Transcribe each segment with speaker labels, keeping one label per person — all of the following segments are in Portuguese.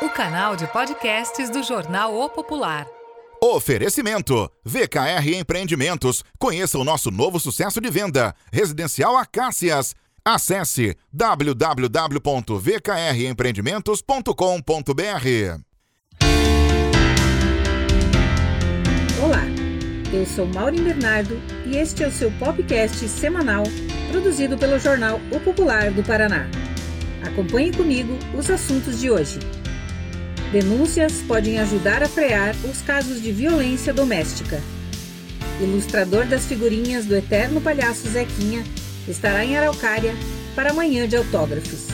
Speaker 1: O canal de podcasts do jornal O Popular.
Speaker 2: Oferecimento: VKR Empreendimentos. Conheça o nosso novo sucesso de venda, Residencial Acácias. Acesse www.vkrempreendimentos.com.br.
Speaker 3: Olá, eu sou Maureen Bernardo e este é o seu podcast semanal produzido pelo jornal O Popular do Paraná. Acompanhe comigo os assuntos de hoje. Denúncias podem ajudar a frear os casos de violência doméstica. Ilustrador das figurinhas do eterno palhaço Zequinha estará em Araucária para amanhã de autógrafos.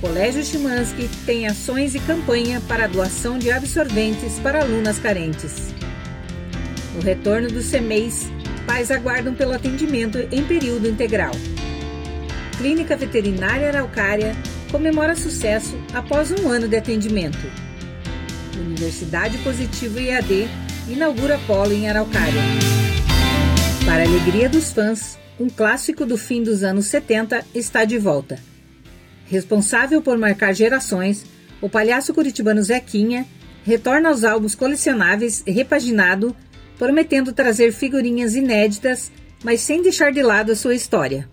Speaker 3: Colégio Chimansky tem ações e campanha para a doação de absorventes para alunas carentes. No retorno do CEMEIS, pais aguardam pelo atendimento em período integral. Clínica Veterinária Araucária comemora sucesso após um ano de atendimento. Universidade Positivo IAD inaugura polo em Araucária. Para a alegria dos fãs, um clássico do fim dos anos 70 está de volta. Responsável por marcar gerações, o palhaço curitibano Zequinha retorna aos álbuns colecionáveis repaginado, prometendo trazer figurinhas inéditas, mas sem deixar de lado a sua história.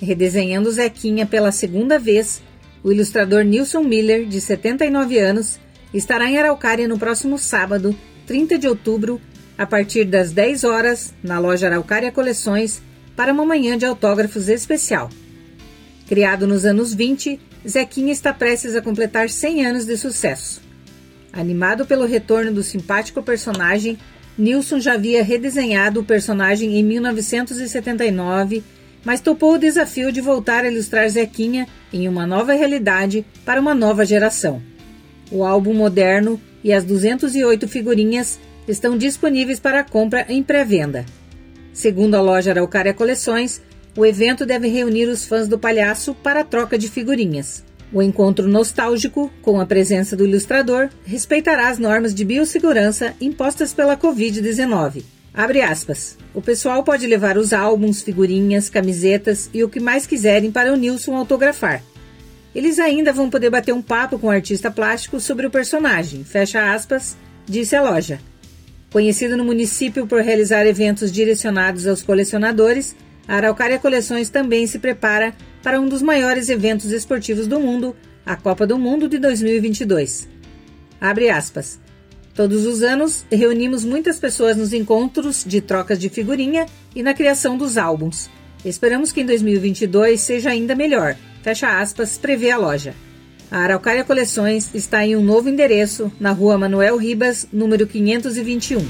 Speaker 3: Redesenhando Zequinha pela segunda vez, o ilustrador Nilson Miller, de 79 anos, estará em Araucária no próximo sábado, 30 de outubro, a partir das 10 horas, na loja Araucária Coleções, para uma manhã de autógrafos especial. Criado nos anos 20, Zequinha está prestes a completar 100 anos de sucesso. Animado pelo retorno do simpático personagem, Nilson já havia redesenhado o personagem em 1979 mas topou o desafio de voltar a ilustrar Zequinha em uma nova realidade para uma nova geração. O álbum moderno e as 208 figurinhas estão disponíveis para compra em pré-venda. Segundo a loja Araucária Coleções, o evento deve reunir os fãs do palhaço para a troca de figurinhas. O encontro nostálgico, com a presença do ilustrador, respeitará as normas de biossegurança impostas pela Covid-19. Abre aspas. O pessoal pode levar os álbuns, figurinhas, camisetas e o que mais quiserem para o Nilson autografar. Eles ainda vão poder bater um papo com o artista plástico sobre o personagem, fecha aspas, disse a loja. Conhecida no município por realizar eventos direcionados aos colecionadores, a Araucária Coleções também se prepara para um dos maiores eventos esportivos do mundo, a Copa do Mundo de 2022. Abre aspas. Todos os anos, reunimos muitas pessoas nos encontros de trocas de figurinha e na criação dos álbuns. Esperamos que em 2022 seja ainda melhor. Fecha aspas, prevê a loja. A Araucária Coleções está em um novo endereço, na rua Manuel Ribas, número 521.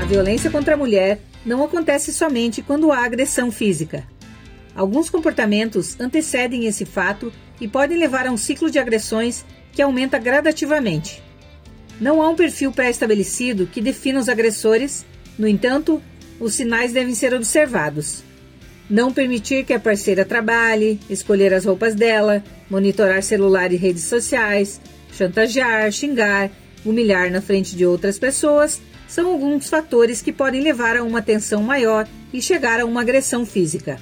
Speaker 3: A violência contra a mulher não acontece somente quando há agressão física. Alguns comportamentos antecedem esse fato e podem levar a um ciclo de agressões que aumenta gradativamente. Não há um perfil pré-estabelecido que defina os agressores, no entanto, os sinais devem ser observados. Não permitir que a parceira trabalhe, escolher as roupas dela, monitorar celular e redes sociais, chantagear, xingar, humilhar na frente de outras pessoas são alguns fatores que podem levar a uma tensão maior e chegar a uma agressão física.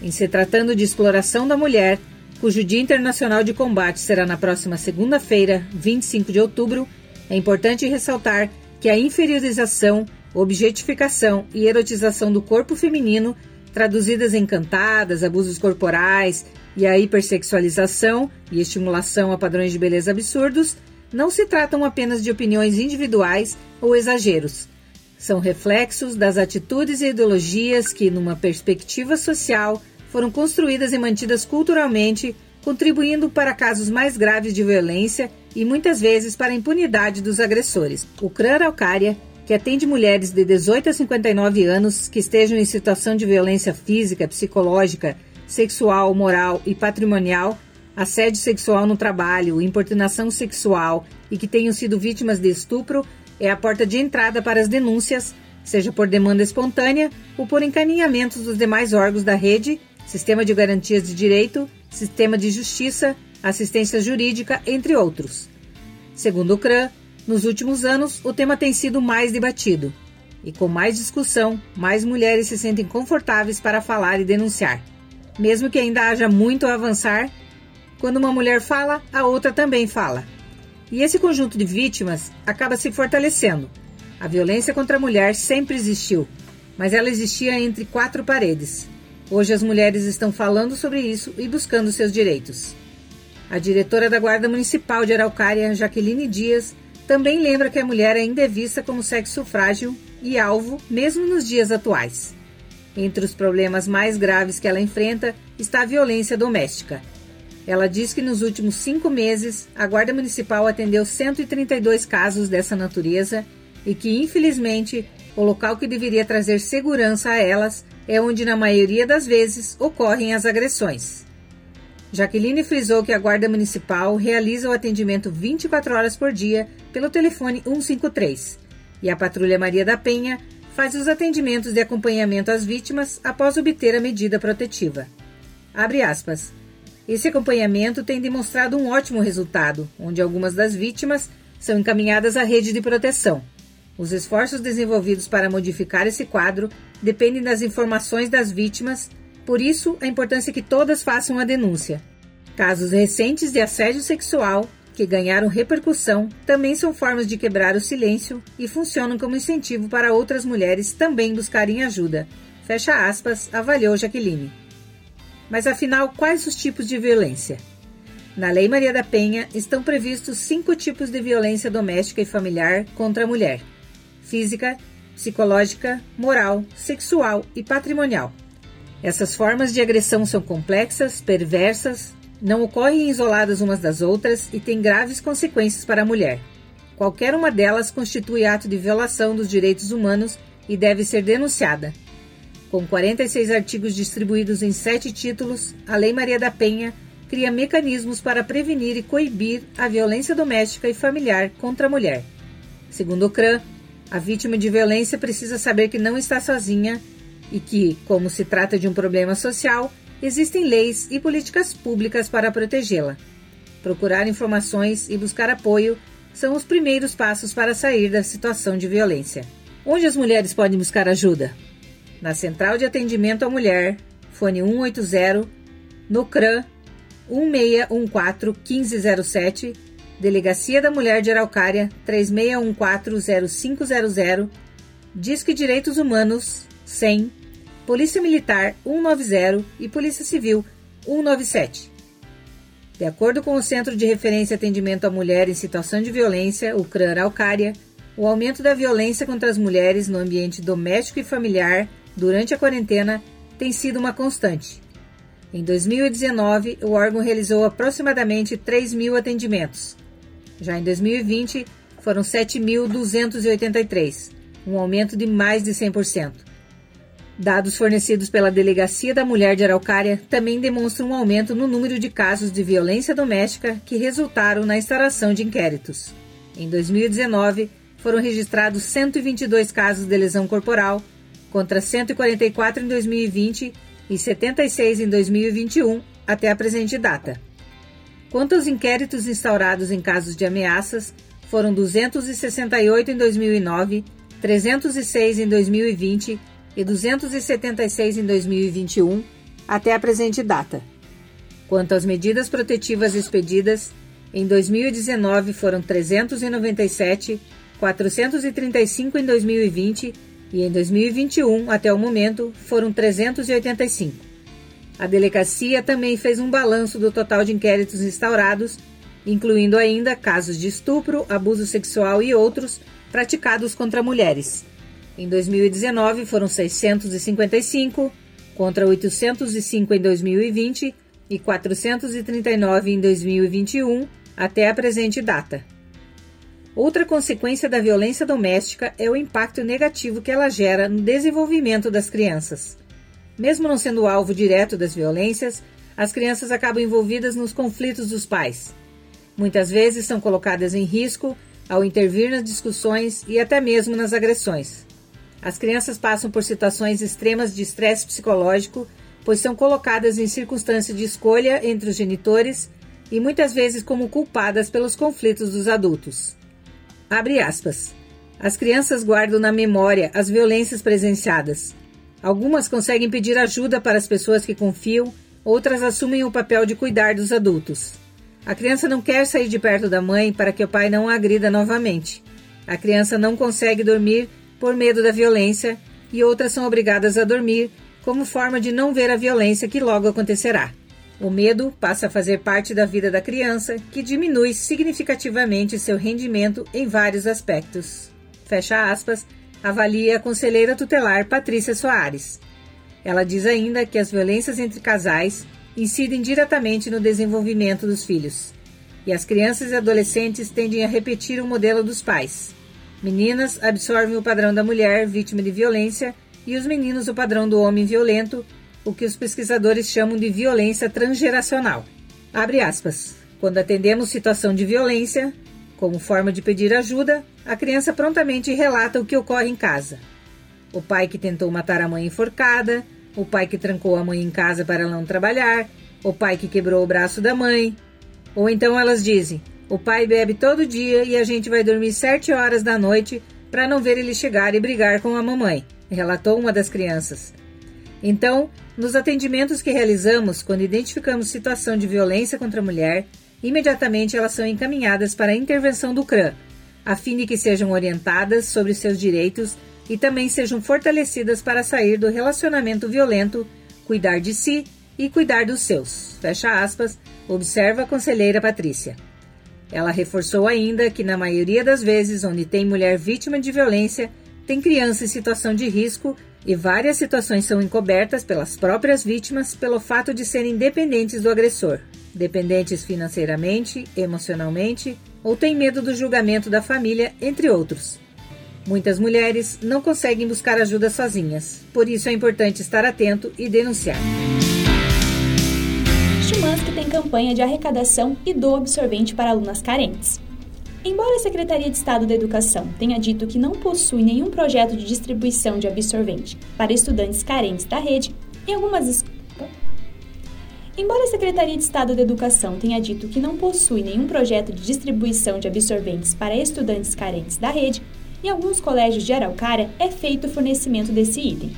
Speaker 3: Em se tratando de exploração da mulher, cujo Dia Internacional de Combate será na próxima segunda-feira, 25 de outubro, é importante ressaltar que a inferiorização, objetificação e erotização do corpo feminino, traduzidas em cantadas, abusos corporais e a hipersexualização e estimulação a padrões de beleza absurdos, não se tratam apenas de opiniões individuais ou exageros. São reflexos das atitudes e ideologias que, numa perspectiva social, foram construídas e mantidas culturalmente, contribuindo para casos mais graves de violência e muitas vezes para a impunidade dos agressores. O CRAN Araucária, que atende mulheres de 18 a 59 anos que estejam em situação de violência física, psicológica, sexual, moral e patrimonial, assédio sexual no trabalho, importunação sexual e que tenham sido vítimas de estupro, é a porta de entrada para as denúncias, seja por demanda espontânea ou por encaminhamentos dos demais órgãos da rede Sistema de Garantias de Direito, Sistema de Justiça, Assistência Jurídica, entre outros. Segundo o CRAN, nos últimos anos o tema tem sido mais debatido. E com mais discussão, mais mulheres se sentem confortáveis para falar e denunciar. mesmo que ainda haja muito a avançar, quando uma mulher fala, a outra também fala. E esse conjunto de vítimas acaba se fortalecendo. A violência contra a mulher sempre existiu, mas ela existia entre quatro paredes. Hoje as mulheres estão falando sobre isso e buscando seus direitos. A diretora da Guarda Municipal de Araucária, Jaqueline Dias, também lembra que a mulher ainda é vista como sexo frágil e alvo, mesmo nos dias atuais. Entre os problemas mais graves que ela enfrenta está a violência doméstica. Ela diz que nos últimos cinco meses a Guarda Municipal atendeu 132 casos dessa natureza e que, infelizmente, o local que deveria trazer segurança a elas é onde, na maioria das vezes, ocorrem as agressões. Jaqueline frisou que a Guarda Municipal realiza o atendimento 24 horas por dia pelo telefone 153 e a Patrulha Maria da Penha faz os atendimentos de acompanhamento às vítimas após obter a medida protetiva. Abre aspas. Esse acompanhamento tem demonstrado um ótimo resultado, onde algumas das vítimas são encaminhadas à rede de proteção. Os esforços desenvolvidos para modificar esse quadro dependem das informações das vítimas, por isso a importância que todas façam a denúncia. Casos recentes de assédio sexual que ganharam repercussão também são formas de quebrar o silêncio e funcionam como incentivo para outras mulheres também buscarem ajuda. Fecha aspas, avaliou Jaqueline. Mas afinal, quais os tipos de violência? Na Lei Maria da Penha estão previstos cinco tipos de violência doméstica e familiar contra a mulher: física, psicológica, moral, sexual e patrimonial. Essas formas de agressão são complexas, perversas, não ocorrem isoladas umas das outras e têm graves consequências para a mulher. Qualquer uma delas constitui ato de violação dos direitos humanos e deve ser denunciada. Com 46 artigos distribuídos em sete títulos, a Lei Maria da Penha cria mecanismos para prevenir e coibir a violência doméstica e familiar contra a mulher. Segundo o CRAM, a vítima de violência precisa saber que não está sozinha e que, como se trata de um problema social, existem leis e políticas públicas para protegê-la. Procurar informações e buscar apoio são os primeiros passos para sair da situação de violência. Onde as mulheres podem buscar ajuda? Na Central de Atendimento à Mulher, fone 180, no CRAM 1614 1507, Delegacia da Mulher de Araucária 3614 0500, Disque Direitos Humanos 100 Polícia Militar 190 e Polícia Civil 197. De acordo com o Centro de Referência e Atendimento à Mulher em Situação de Violência, o CRAN Araucária, o aumento da violência contra as mulheres no ambiente doméstico e familiar durante a quarentena tem sido uma constante. Em 2019, o órgão realizou aproximadamente 3 mil atendimentos. Já em 2020, foram 7.283, um aumento de mais de 100%. Dados fornecidos pela Delegacia da Mulher de Araucária também demonstram um aumento no número de casos de violência doméstica que resultaram na instauração de inquéritos. Em 2019, foram registrados 122 casos de lesão corporal, contra 144 em 2020 e 76 em 2021, até a presente data. Quanto aos inquéritos instaurados em casos de ameaças, foram 268 em 2009, 306 em 2020 e 276 em 2021, até a presente data. Quanto às medidas protetivas expedidas, em 2019 foram 397, 435 em 2020 e em 2021, até o momento, foram 385. A delegacia também fez um balanço do total de inquéritos instaurados, incluindo ainda casos de estupro, abuso sexual e outros praticados contra mulheres. Em 2019 foram 655, contra 805 em 2020 e 439 em 2021, até a presente data. Outra consequência da violência doméstica é o impacto negativo que ela gera no desenvolvimento das crianças. Mesmo não sendo alvo direto das violências, as crianças acabam envolvidas nos conflitos dos pais. Muitas vezes são colocadas em risco ao intervir nas discussões e até mesmo nas agressões. As crianças passam por situações extremas de estresse psicológico, pois são colocadas em circunstância de escolha entre os genitores e muitas vezes como culpadas pelos conflitos dos adultos. Abre aspas. As crianças guardam na memória as violências presenciadas. Algumas conseguem pedir ajuda para as pessoas que confiam outras assumem o papel de cuidar dos adultos. A criança não quer sair de perto da mãe para que o pai não a agrida novamente. A criança não consegue dormir por medo da violência e outras são obrigadas a dormir como forma de não ver a violência que logo acontecerá. O medo passa a fazer parte da vida da criança, que diminui significativamente seu rendimento em vários aspectos. Fecha aspas, avalia a conselheira tutelar Patrícia Soares. Ela diz ainda que as violências entre casais incidem diretamente no desenvolvimento dos filhos. E as crianças e adolescentes tendem a repetir o modelo dos pais. Meninas absorvem o padrão da mulher vítima de violência e os meninos o padrão do homem violento, o que os pesquisadores chamam de violência transgeracional. Abre aspas. Quando atendemos situação de violência, como forma de pedir ajuda, a criança prontamente relata o que ocorre em casa. O pai que tentou matar a mãe enforcada, o pai que trancou a mãe em casa para não trabalhar, o pai que quebrou o braço da mãe. Ou então elas dizem: o pai bebe todo dia e a gente vai dormir sete horas da noite para não ver ele chegar e brigar com a mamãe relatou uma das crianças. Então, nos atendimentos que realizamos, quando identificamos situação de violência contra a mulher, imediatamente elas são encaminhadas para a intervenção do CRAM, a fim de que sejam orientadas sobre seus direitos e também sejam fortalecidas para sair do relacionamento violento, cuidar de si e cuidar dos seus. Fecha aspas, observa a conselheira Patrícia. Ela reforçou ainda que, na maioria das vezes onde tem mulher vítima de violência, tem criança em situação de risco e várias situações são encobertas pelas próprias vítimas pelo fato de serem dependentes do agressor, dependentes financeiramente, emocionalmente ou têm medo do julgamento da família, entre outros. Muitas mulheres não conseguem buscar ajuda sozinhas, por isso é importante estar atento e denunciar.
Speaker 4: Chumansky tem campanha de arrecadação e do absorvente para alunas carentes. Embora a Secretaria de Estado da Educação tenha dito que não possui nenhum projeto de distribuição de absorvente para estudantes carentes da rede, em algumas. Embora a Secretaria de Estado da Educação tenha dito que não possui nenhum projeto de distribuição de absorventes para estudantes carentes da rede, em alguns colégios de Araucária é feito o fornecimento desse item.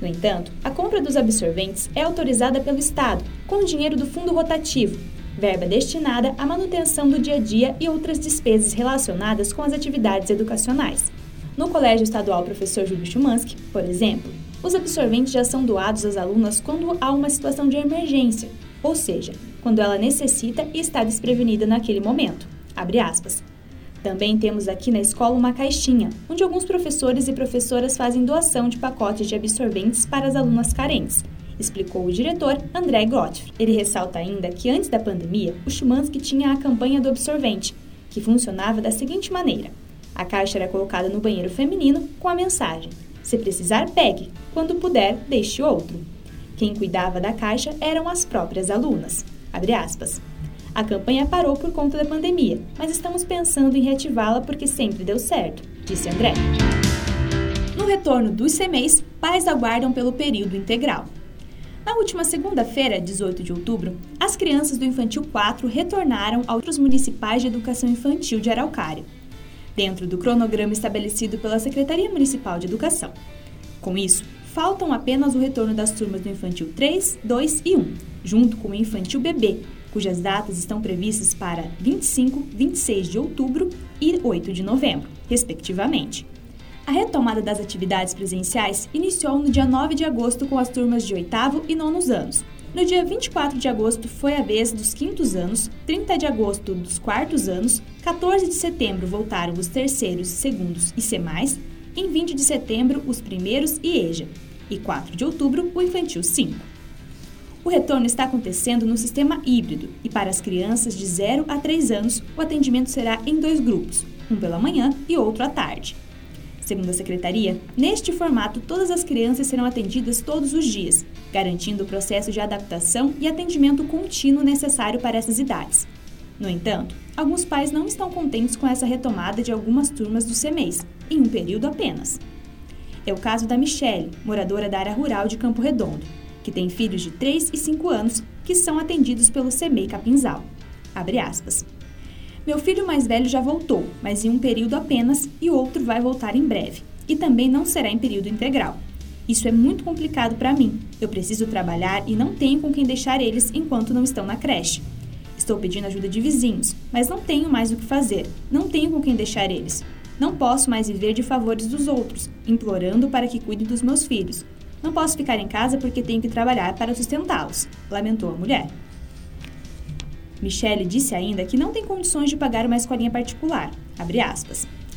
Speaker 4: No entanto, a compra dos absorventes é autorizada pelo Estado, com dinheiro do fundo rotativo, verba destinada à manutenção do dia a dia e outras despesas relacionadas com as atividades educacionais. No Colégio Estadual Professor Júlio Chumansky, por exemplo, os absorventes já são doados às alunas quando há uma situação de emergência, ou seja, quando ela necessita e está desprevenida naquele momento. Também temos aqui na escola uma caixinha, onde alguns professores e professoras fazem doação de pacotes de absorventes para as alunas carentes, explicou o diretor André Gottfried. Ele ressalta ainda que antes da pandemia, o Schumanski tinha a campanha do absorvente, que funcionava da seguinte maneira: a caixa era colocada no banheiro feminino com a mensagem: se precisar, pegue, quando puder, deixe outro. Quem cuidava da caixa eram as próprias alunas. A campanha parou por conta da pandemia, mas estamos pensando em reativá-la porque sempre deu certo, disse André. No retorno dos CMEs, pais aguardam pelo período integral. Na última segunda-feira, 18 de outubro, as crianças do Infantil 4 retornaram aos outros municipais de educação infantil de Araucária, dentro do cronograma estabelecido pela Secretaria Municipal de Educação. Com isso, faltam apenas o retorno das turmas do Infantil 3, 2 e 1, junto com o Infantil Bebê, cujas datas estão previstas para 25, 26 de outubro e 8 de novembro, respectivamente. A retomada das atividades presenciais iniciou no dia 9 de agosto com as turmas de oitavo e nonos anos. No dia 24 de agosto foi a vez dos quintos anos, 30 de agosto dos quartos anos, 14 de setembro voltaram os terceiros, segundos e semais, em 20 de setembro os primeiros e EJA, e 4 de outubro o infantil 5. O retorno está acontecendo no sistema híbrido e para as crianças de 0 a 3 anos o atendimento será em dois grupos, um pela manhã e outro à tarde. Segundo a secretaria, neste formato todas as crianças serão atendidas todos os dias, garantindo o processo de adaptação e atendimento contínuo necessário para essas idades. No entanto, alguns pais não estão contentes com essa retomada de algumas turmas do CEMEIS, em um período apenas. É o caso da Michele, moradora da área rural de Campo Redondo, que tem filhos de 3 e 5 anos que são atendidos pelo CEMEI Capinzal. Abre aspas. Meu filho mais velho já voltou, mas em um período apenas, e outro vai voltar em breve. E também não será em período integral. Isso é muito complicado para mim. Eu preciso trabalhar e não tenho com quem deixar eles enquanto não estão na creche. Estou pedindo ajuda de vizinhos, mas não tenho mais o que fazer. Não tenho com quem deixar eles. Não posso mais viver de favores dos outros, implorando para que cuidem dos meus filhos. Não posso ficar em casa porque tenho que trabalhar para sustentá-los, lamentou a mulher. Michele disse ainda que não tem condições de pagar uma escolinha particular.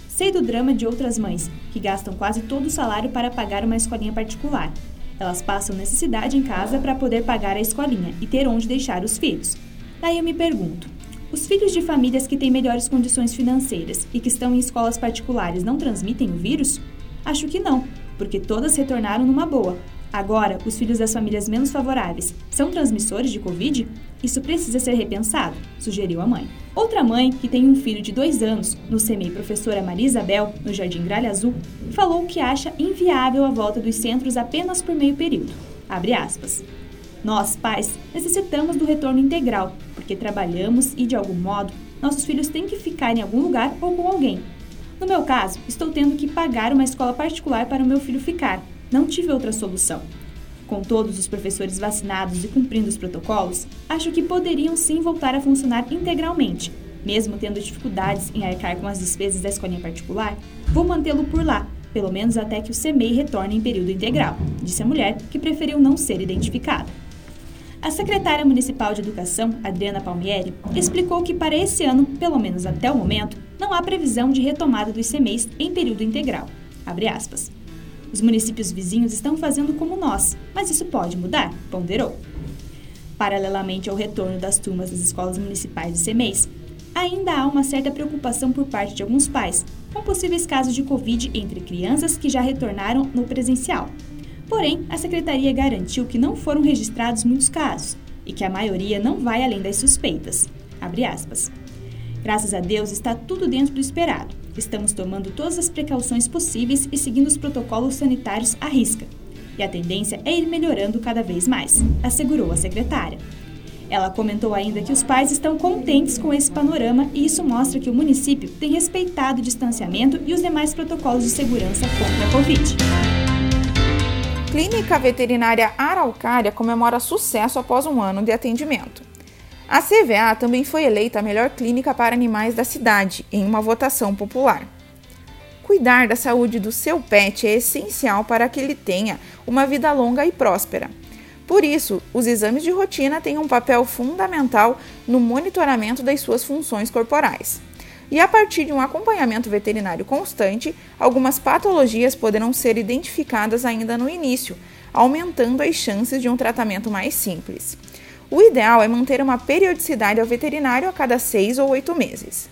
Speaker 4: Sei do drama de outras mães, que gastam quase todo o salário para pagar uma escolinha particular. Elas passam necessidade em casa para poder pagar a escolinha e ter onde deixar os filhos. Daí eu me pergunto: os filhos de famílias que têm melhores condições financeiras e que estão em escolas particulares não transmitem o vírus? Acho que não, porque todas retornaram numa boa. Agora, os filhos das famílias menos favoráveis são transmissores de Covid? Isso precisa ser repensado, sugeriu a mãe. Outra mãe, que tem um filho de dois anos, no CEMEI Professora Maria Isabel, no Jardim Gralha Azul, falou que acha inviável a volta dos centros apenas por meio período. Abre aspas. Nós, pais, necessitamos do retorno integral, porque trabalhamos e, de algum modo, nossos filhos têm que ficar em algum lugar ou com alguém. No meu caso, estou tendo que pagar uma escola particular para o meu filho ficar. Não tive outra solução. Com todos os professores vacinados e cumprindo os protocolos, acho que poderiam sim voltar a funcionar integralmente. Mesmo tendo dificuldades em arcar com as despesas da escolinha particular, vou mantê-lo por lá, pelo menos até que o CMEI retorne em período integral, disse a mulher, que preferiu não ser identificada. A secretária municipal de Educação, Adriana Palmieri, explicou que para esse ano, pelo menos até o momento, não há previsão de retomada dos CMEs em período integral. Os municípios vizinhos estão fazendo como nós, mas isso pode mudar, ponderou. Paralelamente ao retorno das turmas das escolas municipais de CMEs, ainda há uma certa preocupação por parte de alguns pais com possíveis casos de Covid entre crianças que já retornaram no presencial, Porém, a secretaria garantiu que não foram registrados muitos casos e que a maioria não vai além das suspeitas. Graças a Deus está tudo dentro do esperado. Estamos tomando todas as precauções possíveis e seguindo os protocolos sanitários à risca. E a tendência é ir melhorando cada vez mais, assegurou a secretária. Ela comentou ainda que os pais estão contentes com esse panorama e isso mostra que o município tem respeitado o distanciamento e os demais protocolos de segurança contra a Covid.
Speaker 5: Clínica Veterinária Araucária comemora sucesso após um ano de atendimento. A CVA também foi eleita a melhor clínica para animais da cidade em uma votação popular. Cuidar da saúde do seu pet é essencial para que ele tenha uma vida longa e próspera. Por isso, os exames de rotina têm um papel fundamental no monitoramento das suas funções corporais e a partir de um acompanhamento veterinário constante, algumas patologias poderão ser identificadas ainda no início, aumentando as chances de um tratamento mais simples. O ideal é manter uma periodicidade ao veterinário a cada seis ou oito meses.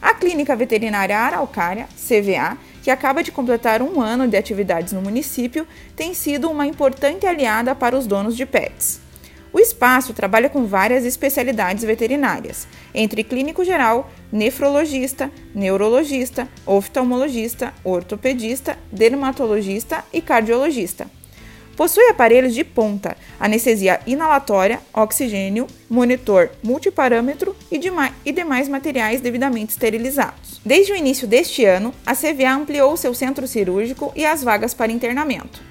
Speaker 5: A Clínica Veterinária Araucária, CVA, que acaba de completar um ano de atividades no município, tem sido uma importante aliada para os donos de pets. O espaço trabalha com várias especialidades veterinárias, entre clínico geral, nefrologista, neurologista, oftalmologista, ortopedista, dermatologista e cardiologista. Possui aparelhos de ponta, anestesia inalatória, oxigênio, monitor multiparâmetro e, demais, e demais materiais devidamente esterilizados. Desde o início deste ano, a CVA ampliou seu centro cirúrgico e as vagas para internamento.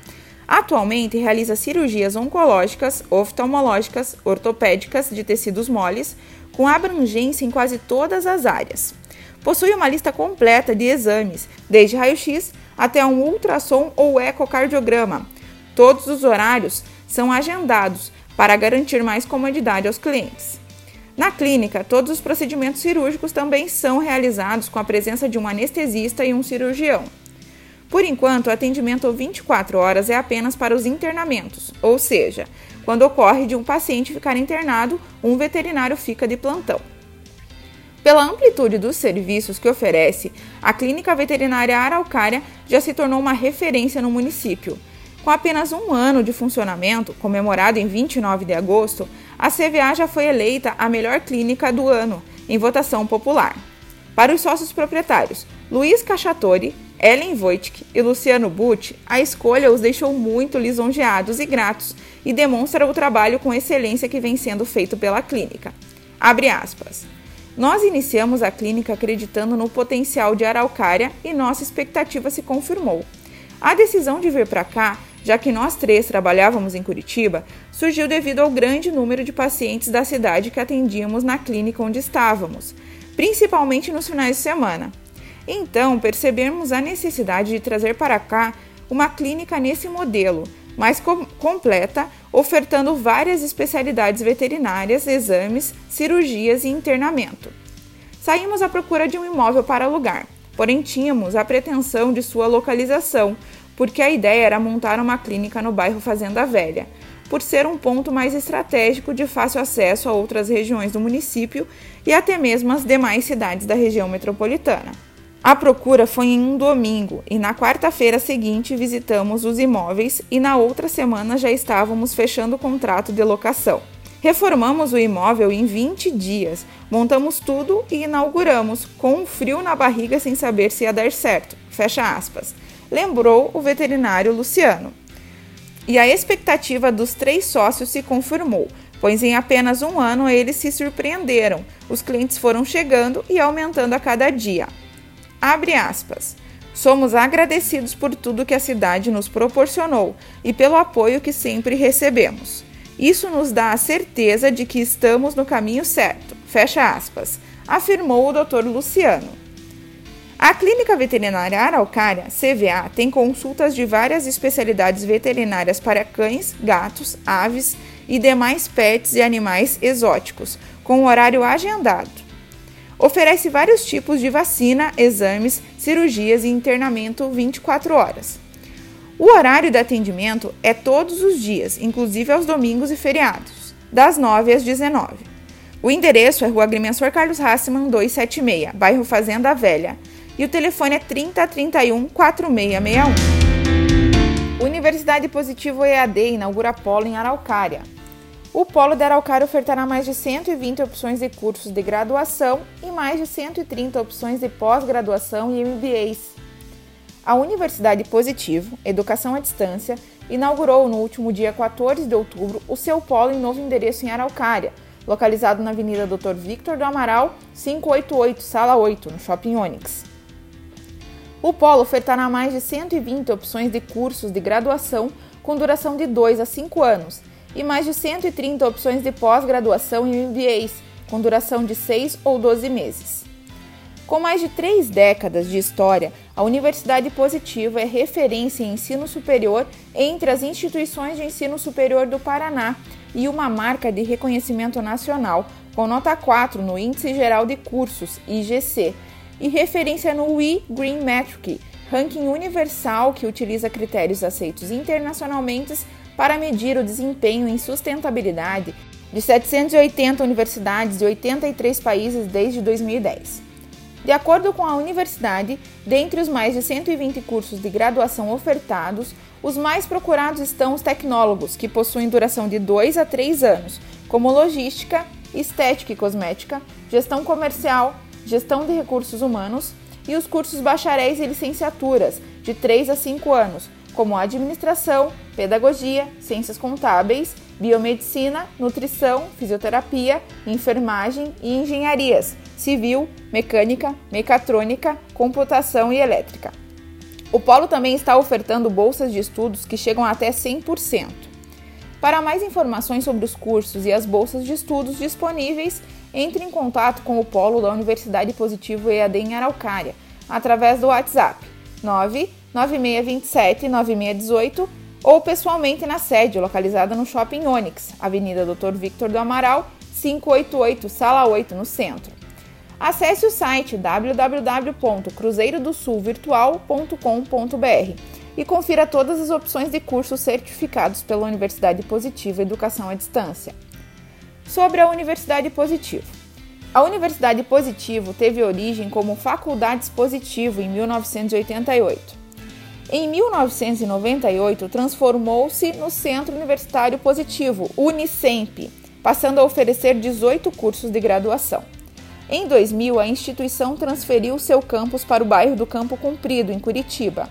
Speaker 5: Atualmente realiza cirurgias oncológicas, oftalmológicas, ortopédicas de tecidos moles, com abrangência em quase todas as áreas. Possui uma lista completa de exames, desde raio-x até um ultrassom ou ecocardiograma. Todos os horários são agendados para garantir mais comodidade aos clientes. Na clínica, todos os procedimentos cirúrgicos também são realizados com a presença de um anestesista e um cirurgião. Por enquanto, o atendimento 24 horas é apenas para os internamentos, ou seja, quando ocorre de um paciente ficar internado, um veterinário fica de plantão. Pela amplitude dos serviços que oferece, a Clínica Veterinária Araucária já se tornou uma referência no município. Com apenas um ano de funcionamento, comemorado em 29 de agosto, a CVA já foi eleita a melhor clínica do ano, em votação popular. Para os sócios proprietários, Luiz Cachatori, Ellen Wojcik e Luciano Butti, a escolha os deixou muito lisonjeados e gratos e demonstra o trabalho com excelência que vem sendo feito pela clínica. Abre aspas. Nós iniciamos a clínica acreditando no potencial de Araucária e nossa expectativa se confirmou. A decisão de vir para cá já que nós três trabalhávamos em Curitiba, surgiu devido ao grande número de pacientes da cidade que atendíamos na clínica onde estávamos, principalmente nos finais de semana. Então, percebemos a necessidade de trazer para cá uma clínica nesse modelo, mais com completa, ofertando várias especialidades veterinárias, exames, cirurgias e internamento. Saímos à procura de um imóvel para alugar, porém tínhamos a pretensão de sua localização, porque a ideia era montar uma clínica no bairro Fazenda Velha, por ser um ponto mais estratégico de fácil acesso a outras regiões do município e até mesmo as demais cidades da região metropolitana. A procura foi em um domingo e na quarta-feira seguinte visitamos os imóveis e na outra semana já estávamos fechando o contrato de locação. Reformamos o imóvel em 20 dias, montamos tudo e inauguramos, com um frio na barriga sem saber se ia dar certo. Fecha aspas. Lembrou o veterinário Luciano. E a expectativa dos três sócios se confirmou, pois em apenas um ano eles se surpreenderam. Os clientes foram chegando e aumentando a cada dia. Abre aspas. Somos agradecidos por tudo que a cidade nos proporcionou e pelo apoio que sempre recebemos. Isso nos dá a certeza de que estamos no caminho certo. Fecha aspas, afirmou o Dr. Luciano. A Clínica Veterinária Araucária, CVA, tem consultas de várias especialidades veterinárias para cães, gatos, aves e demais pets e animais exóticos, com horário agendado. Oferece vários tipos de vacina, exames, cirurgias e internamento 24 horas. O horário de atendimento é todos os dias, inclusive aos domingos e feriados, das 9 às 19. O endereço é Rua Agrimensor Carlos Hassman 276, bairro Fazenda Velha, e o telefone é 3031 4661. Universidade Positivo EAD inaugura polo em Araucária. O Polo de Araucária ofertará mais de 120 opções de cursos de graduação e mais de 130 opções de pós-graduação e MBAs. A Universidade Positivo, Educação à Distância, inaugurou no último dia 14 de outubro o seu polo em novo endereço em Araucária, localizado na Avenida Dr. Victor do Amaral, 588, Sala 8, no Shopping Onyx. O polo ofertará mais de 120 opções de cursos de graduação com duração de 2 a 5 anos e mais de 130 opções de pós-graduação e MBAs com duração de 6 ou 12 meses. Com mais de três décadas de história, a Universidade Positiva é referência em ensino superior entre as instituições de ensino superior do Paraná e uma marca de reconhecimento nacional, com nota 4 no Índice Geral de Cursos, IGC, e referência no WE Green Metric, ranking universal que utiliza critérios aceitos internacionalmente para medir o desempenho em sustentabilidade de 780 universidades de 83 países desde 2010. De acordo com a universidade, dentre os mais de 120 cursos de graduação ofertados, os mais procurados estão os tecnólogos, que possuem duração de 2 a 3 anos, como logística, estética e cosmética, gestão comercial, gestão de recursos humanos, e os cursos bacharéis e licenciaturas, de 3 a 5 anos, como administração, pedagogia, ciências contábeis, biomedicina, nutrição, fisioterapia, enfermagem e engenharias, civil, mecânica, mecatrônica, computação e elétrica. O Polo também está ofertando bolsas de estudos que chegam até 100%. Para mais informações sobre os cursos e as bolsas de estudos disponíveis, entre em contato com o Polo da Universidade Positivo EAD em Araucária, através do WhatsApp 99627 9618 ou pessoalmente na sede, localizada no Shopping Onyx, Avenida Dr. Victor do Amaral, 588, Sala 8, no centro. Acesse o site www.cruzeirodosulvirtual.com.br e confira todas as opções de cursos certificados pela Universidade Positiva Educação à Distância. Sobre a Universidade Positivo. A Universidade Positivo teve origem como Faculdades Positivo em 1988. Em 1998, transformou-se no Centro Universitário Positivo, Unicemp, passando a oferecer 18 cursos de graduação. Em 2000, a instituição transferiu seu campus para o bairro do Campo Comprido, em Curitiba.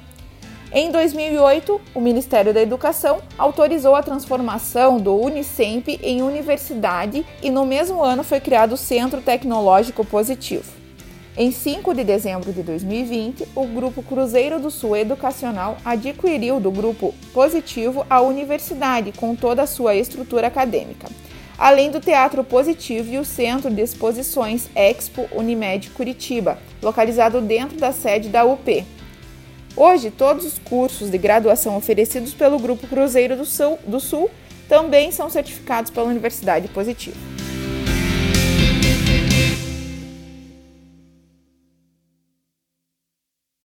Speaker 5: Em 2008, o Ministério da Educação autorizou a transformação do Unicemp em universidade e no mesmo ano foi criado o Centro Tecnológico Positivo. Em 5 de dezembro de 2020, o Grupo Cruzeiro do Sul Educacional adquiriu do Grupo Positivo a universidade com toda a sua estrutura acadêmica, além do Teatro Positivo e o Centro de Exposições Expo Unimed Curitiba, localizado dentro da sede da UP. Hoje, todos os cursos de graduação oferecidos pelo Grupo Cruzeiro do Sul, do Sul também são certificados pela Universidade Positivo.